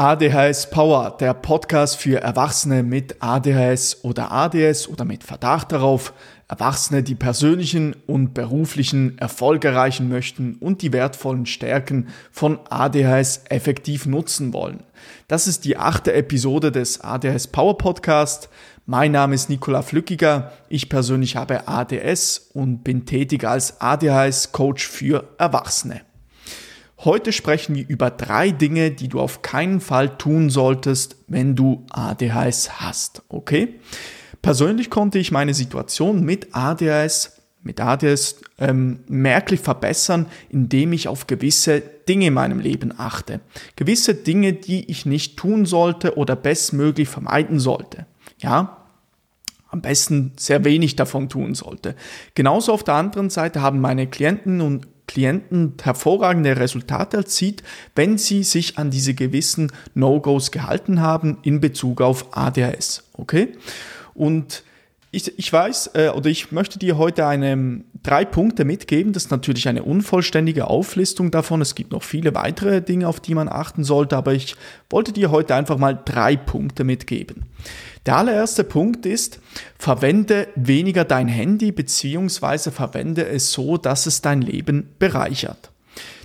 ADHS Power, der Podcast für Erwachsene mit ADHS oder ADS oder mit Verdacht darauf, Erwachsene, die persönlichen und beruflichen Erfolg erreichen möchten und die wertvollen Stärken von ADHS effektiv nutzen wollen. Das ist die achte Episode des ADHS Power Podcast. Mein Name ist Nikola Flückiger. Ich persönlich habe ADS und bin tätig als ADHS Coach für Erwachsene. Heute sprechen wir über drei Dinge, die du auf keinen Fall tun solltest, wenn du ADHS hast. Okay? Persönlich konnte ich meine Situation mit ADHS, mit ADHS ähm, merklich verbessern, indem ich auf gewisse Dinge in meinem Leben achte. Gewisse Dinge, die ich nicht tun sollte oder bestmöglich vermeiden sollte. Ja, am besten sehr wenig davon tun sollte. Genauso auf der anderen Seite haben meine Klienten und Klienten hervorragende Resultate erzielt, wenn sie sich an diese gewissen No-Gos gehalten haben in Bezug auf ADHS. Okay? Und ich, ich weiß äh, oder ich möchte dir heute eine, drei Punkte mitgeben. Das ist natürlich eine unvollständige Auflistung davon. Es gibt noch viele weitere Dinge, auf die man achten sollte, aber ich wollte dir heute einfach mal drei Punkte mitgeben. Der allererste Punkt ist, verwende weniger dein Handy beziehungsweise verwende es so, dass es dein Leben bereichert.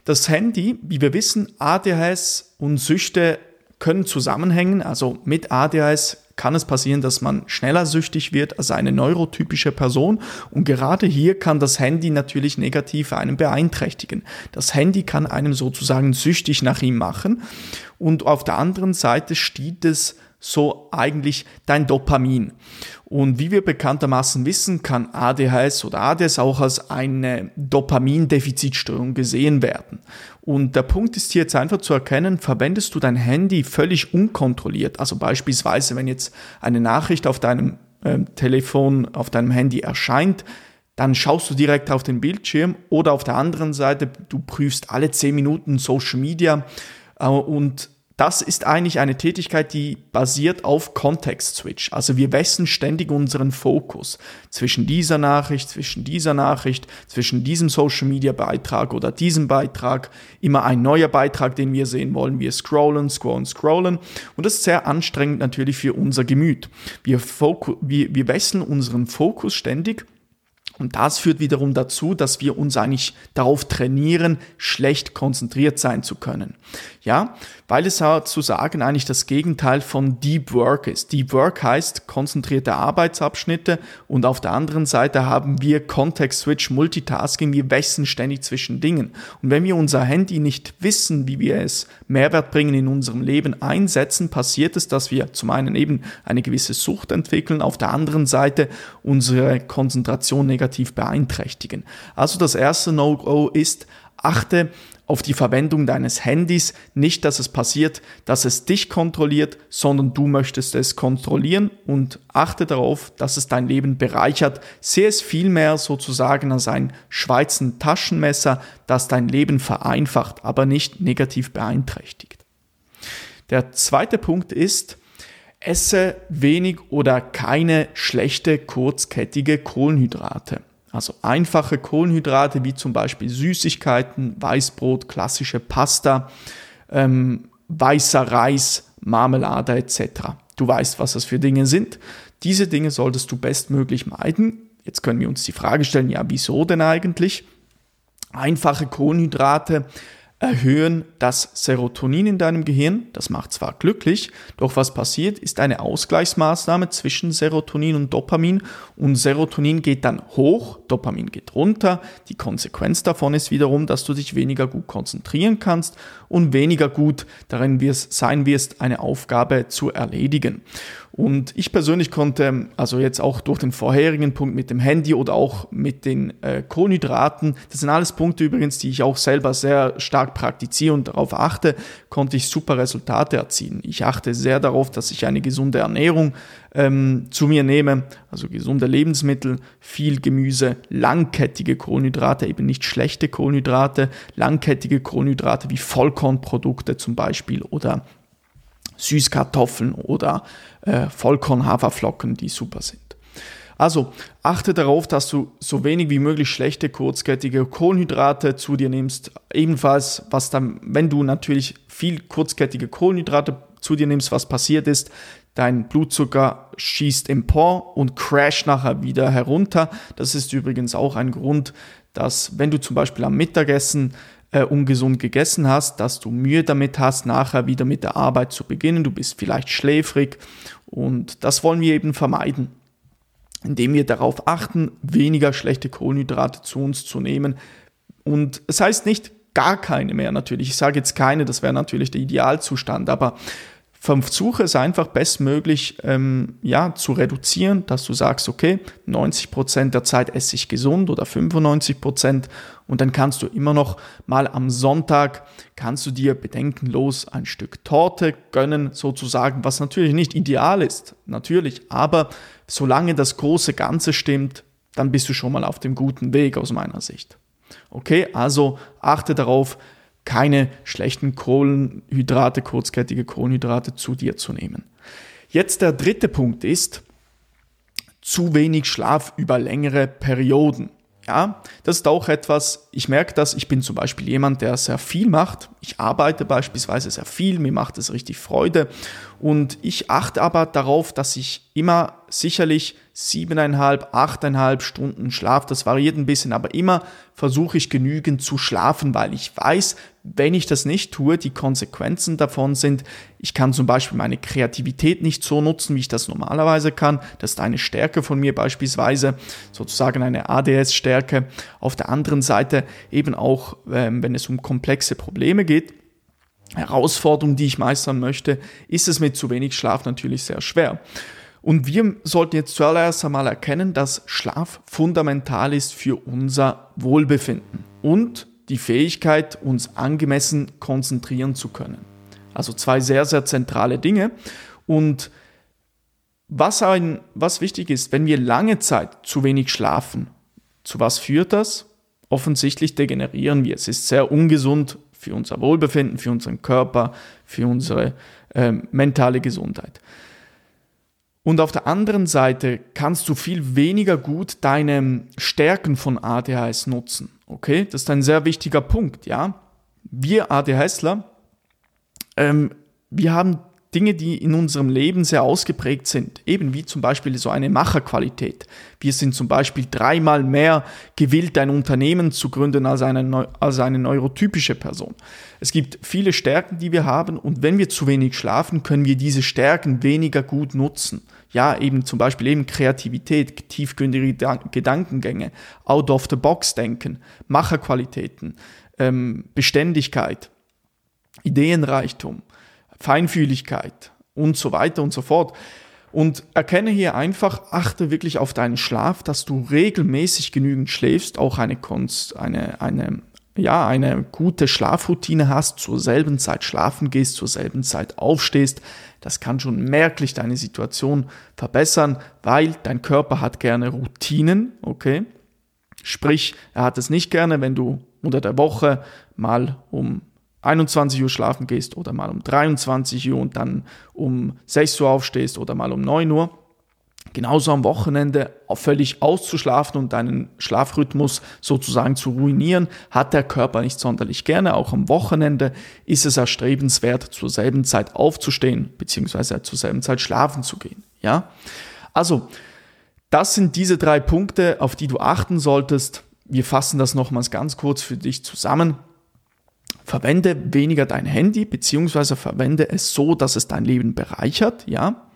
Das Handy, wie wir wissen, ADHS und Süchte können zusammenhängen. Also mit ADHS kann es passieren, dass man schneller süchtig wird als eine neurotypische Person. Und gerade hier kann das Handy natürlich negativ einen beeinträchtigen. Das Handy kann einem sozusagen süchtig nach ihm machen. Und auf der anderen Seite steht es so eigentlich dein Dopamin. Und wie wir bekanntermaßen wissen, kann ADHS oder ADS auch als eine Dopamindefizitstörung gesehen werden. Und der Punkt ist hier jetzt einfach zu erkennen, verwendest du dein Handy völlig unkontrolliert, also beispielsweise wenn jetzt eine Nachricht auf deinem äh, Telefon, auf deinem Handy erscheint, dann schaust du direkt auf den Bildschirm oder auf der anderen Seite, du prüfst alle 10 Minuten Social Media äh, und das ist eigentlich eine Tätigkeit, die basiert auf Context-Switch. Also wir wechseln ständig unseren Fokus zwischen dieser Nachricht, zwischen dieser Nachricht, zwischen diesem Social-Media-Beitrag oder diesem Beitrag. Immer ein neuer Beitrag, den wir sehen wollen. Wir scrollen, scrollen, scrollen. Und das ist sehr anstrengend natürlich für unser Gemüt. Wir, wir, wechseln unseren Fokus ständig und das führt wiederum dazu, dass wir uns eigentlich darauf trainieren, schlecht konzentriert sein zu können. Ja, weil es zu sagen eigentlich das Gegenteil von Deep Work ist. Deep Work heißt konzentrierte Arbeitsabschnitte und auf der anderen Seite haben wir Context Switch Multitasking. Wir wechseln ständig zwischen Dingen. Und wenn wir unser Handy nicht wissen, wie wir es Mehrwert bringen in unserem Leben einsetzen, passiert es, dass wir zum einen eben eine gewisse Sucht entwickeln, auf der anderen Seite unsere Konzentration negativ negativ beeinträchtigen. Also das erste No-Go ist, achte auf die Verwendung deines Handys. Nicht, dass es passiert, dass es dich kontrolliert, sondern du möchtest es kontrollieren und achte darauf, dass es dein Leben bereichert. Sehe es vielmehr sozusagen als ein Schweizer Taschenmesser, das dein Leben vereinfacht, aber nicht negativ beeinträchtigt. Der zweite Punkt ist, esse wenig oder keine schlechte kurzkettige Kohlenhydrate. Also einfache Kohlenhydrate wie zum Beispiel Süßigkeiten, Weißbrot, klassische Pasta, ähm, weißer Reis, Marmelade etc. Du weißt, was das für Dinge sind. Diese Dinge solltest du bestmöglich meiden. Jetzt können wir uns die Frage stellen, ja, wieso denn eigentlich? Einfache Kohlenhydrate erhöhen das Serotonin in deinem Gehirn. Das macht zwar glücklich, doch was passiert, ist eine Ausgleichsmaßnahme zwischen Serotonin und Dopamin und Serotonin geht dann hoch, Dopamin geht runter. Die Konsequenz davon ist wiederum, dass du dich weniger gut konzentrieren kannst und weniger gut darin wirst, sein wirst, eine Aufgabe zu erledigen. Und ich persönlich konnte, also jetzt auch durch den vorherigen Punkt mit dem Handy oder auch mit den äh, Kohlenhydraten, das sind alles Punkte übrigens, die ich auch selber sehr stark praktiziere und darauf achte, konnte ich super Resultate erzielen. Ich achte sehr darauf, dass ich eine gesunde Ernährung ähm, zu mir nehme, also gesunde Lebensmittel, viel Gemüse, langkettige Kohlenhydrate, eben nicht schlechte Kohlenhydrate, langkettige Kohlenhydrate wie Vollkornprodukte zum Beispiel oder Süßkartoffeln oder äh, Vollkorn-Haferflocken, die super sind. Also achte darauf, dass du so wenig wie möglich schlechte kurzkettige Kohlenhydrate zu dir nimmst. Ebenfalls, was dann, wenn du natürlich viel kurzkettige Kohlenhydrate zu dir nimmst, was passiert ist, dein Blutzucker schießt empor und crasht nachher wieder herunter. Das ist übrigens auch ein Grund, dass wenn du zum Beispiel am Mittagessen äh, ungesund gegessen hast, dass du Mühe damit hast, nachher wieder mit der Arbeit zu beginnen. Du bist vielleicht schläfrig und das wollen wir eben vermeiden, indem wir darauf achten, weniger schlechte Kohlenhydrate zu uns zu nehmen. Und es das heißt nicht gar keine mehr natürlich. Ich sage jetzt keine, das wäre natürlich der Idealzustand, aber versuche es einfach bestmöglich ähm, ja, zu reduzieren, dass du sagst, okay, 90 Prozent der Zeit esse ich gesund oder 95 Prozent und dann kannst du immer noch mal am Sonntag, kannst du dir bedenkenlos ein Stück Torte gönnen, sozusagen, was natürlich nicht ideal ist, natürlich, aber solange das große Ganze stimmt, dann bist du schon mal auf dem guten Weg aus meiner Sicht. Okay, also achte darauf, keine schlechten Kohlenhydrate, kurzkettige Kohlenhydrate zu dir zu nehmen. Jetzt der dritte Punkt ist zu wenig Schlaf über längere Perioden. Ja, das ist auch etwas, ich merke das, ich bin zum Beispiel jemand, der sehr viel macht. Ich arbeite beispielsweise sehr viel, mir macht es richtig Freude und ich achte aber darauf, dass ich immer sicherlich siebeneinhalb, achteinhalb Stunden Schlaf. Das variiert ein bisschen, aber immer versuche ich genügend zu schlafen, weil ich weiß, wenn ich das nicht tue, die Konsequenzen davon sind, ich kann zum Beispiel meine Kreativität nicht so nutzen, wie ich das normalerweise kann. Das ist eine Stärke von mir beispielsweise, sozusagen eine ADS-Stärke. Auf der anderen Seite eben auch, ähm, wenn es um komplexe Probleme geht, Herausforderungen, die ich meistern möchte, ist es mit zu wenig Schlaf natürlich sehr schwer. Und wir sollten jetzt zuallererst einmal erkennen, dass Schlaf fundamental ist für unser Wohlbefinden und die Fähigkeit, uns angemessen konzentrieren zu können. Also zwei sehr, sehr zentrale Dinge. Und was, ein, was wichtig ist, wenn wir lange Zeit zu wenig schlafen, zu was führt das? Offensichtlich degenerieren wir. Es ist sehr ungesund für unser Wohlbefinden, für unseren Körper, für unsere äh, mentale Gesundheit. Und auf der anderen Seite kannst du viel weniger gut deine Stärken von ADHS nutzen. Okay, das ist ein sehr wichtiger Punkt, ja. Wir ADHSler, ähm, wir haben Dinge, die in unserem Leben sehr ausgeprägt sind, eben wie zum Beispiel so eine Macherqualität. Wir sind zum Beispiel dreimal mehr gewillt, ein Unternehmen zu gründen als eine, als eine neurotypische Person. Es gibt viele Stärken, die wir haben und wenn wir zu wenig schlafen, können wir diese Stärken weniger gut nutzen. Ja, eben zum Beispiel eben Kreativität, tiefgründige Gedankengänge, out of the box denken, Macherqualitäten, ähm, Beständigkeit, Ideenreichtum. Feinfühligkeit und so weiter und so fort. Und erkenne hier einfach, achte wirklich auf deinen Schlaf, dass du regelmäßig genügend schläfst, auch eine, Kunst, eine, eine, ja, eine gute Schlafroutine hast, zur selben Zeit schlafen gehst, zur selben Zeit aufstehst. Das kann schon merklich deine Situation verbessern, weil dein Körper hat gerne Routinen, okay? Sprich, er hat es nicht gerne, wenn du unter der Woche mal um 21 Uhr schlafen gehst oder mal um 23 Uhr und dann um 6 Uhr aufstehst oder mal um 9 Uhr. Genauso am Wochenende völlig auszuschlafen und deinen Schlafrhythmus sozusagen zu ruinieren, hat der Körper nicht sonderlich gerne. Auch am Wochenende ist es erstrebenswert, zur selben Zeit aufzustehen, beziehungsweise zur selben Zeit schlafen zu gehen. Ja? Also, das sind diese drei Punkte, auf die du achten solltest. Wir fassen das nochmals ganz kurz für dich zusammen. Verwende weniger dein Handy, beziehungsweise verwende es so, dass es dein Leben bereichert, ja.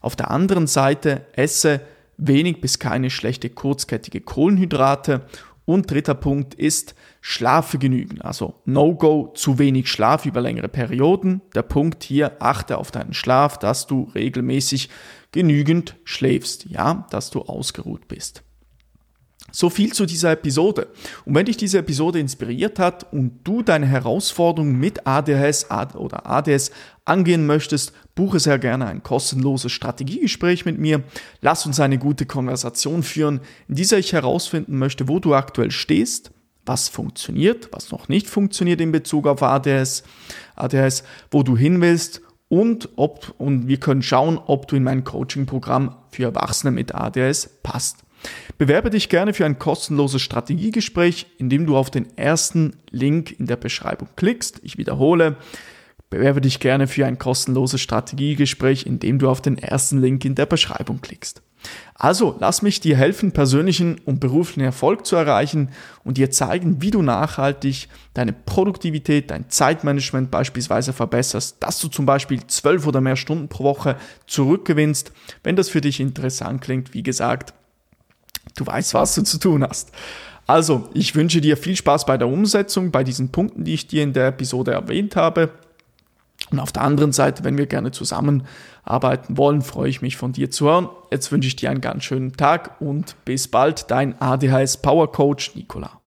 Auf der anderen Seite esse wenig bis keine schlechte kurzkettige Kohlenhydrate. Und dritter Punkt ist, schlafe genügend. Also No-Go, zu wenig Schlaf über längere Perioden. Der Punkt hier, achte auf deinen Schlaf, dass du regelmäßig genügend schläfst, ja, dass du ausgeruht bist. So viel zu dieser Episode. Und wenn dich diese Episode inspiriert hat und du deine Herausforderungen mit ADHS oder ADS angehen möchtest, buche sehr gerne ein kostenloses Strategiegespräch mit mir. Lass uns eine gute Konversation führen, in dieser ich herausfinden möchte, wo du aktuell stehst, was funktioniert, was noch nicht funktioniert in Bezug auf ADS, ADHS, wo du hin willst und, ob, und wir können schauen, ob du in mein Coaching-Programm für Erwachsene mit ADHS passt. Bewerbe dich gerne für ein kostenloses Strategiegespräch, indem du auf den ersten Link in der Beschreibung klickst. Ich wiederhole, bewerbe dich gerne für ein kostenloses Strategiegespräch, indem du auf den ersten Link in der Beschreibung klickst. Also lass mich dir helfen, persönlichen und beruflichen Erfolg zu erreichen und dir zeigen, wie du nachhaltig deine Produktivität, dein Zeitmanagement beispielsweise verbesserst, dass du zum Beispiel zwölf oder mehr Stunden pro Woche zurückgewinnst. Wenn das für dich interessant klingt, wie gesagt, du weißt, was du zu tun hast. Also, ich wünsche dir viel Spaß bei der Umsetzung, bei diesen Punkten, die ich dir in der Episode erwähnt habe. Und auf der anderen Seite, wenn wir gerne zusammenarbeiten wollen, freue ich mich von dir zu hören. Jetzt wünsche ich dir einen ganz schönen Tag und bis bald, dein ADHS Power Coach Nicola.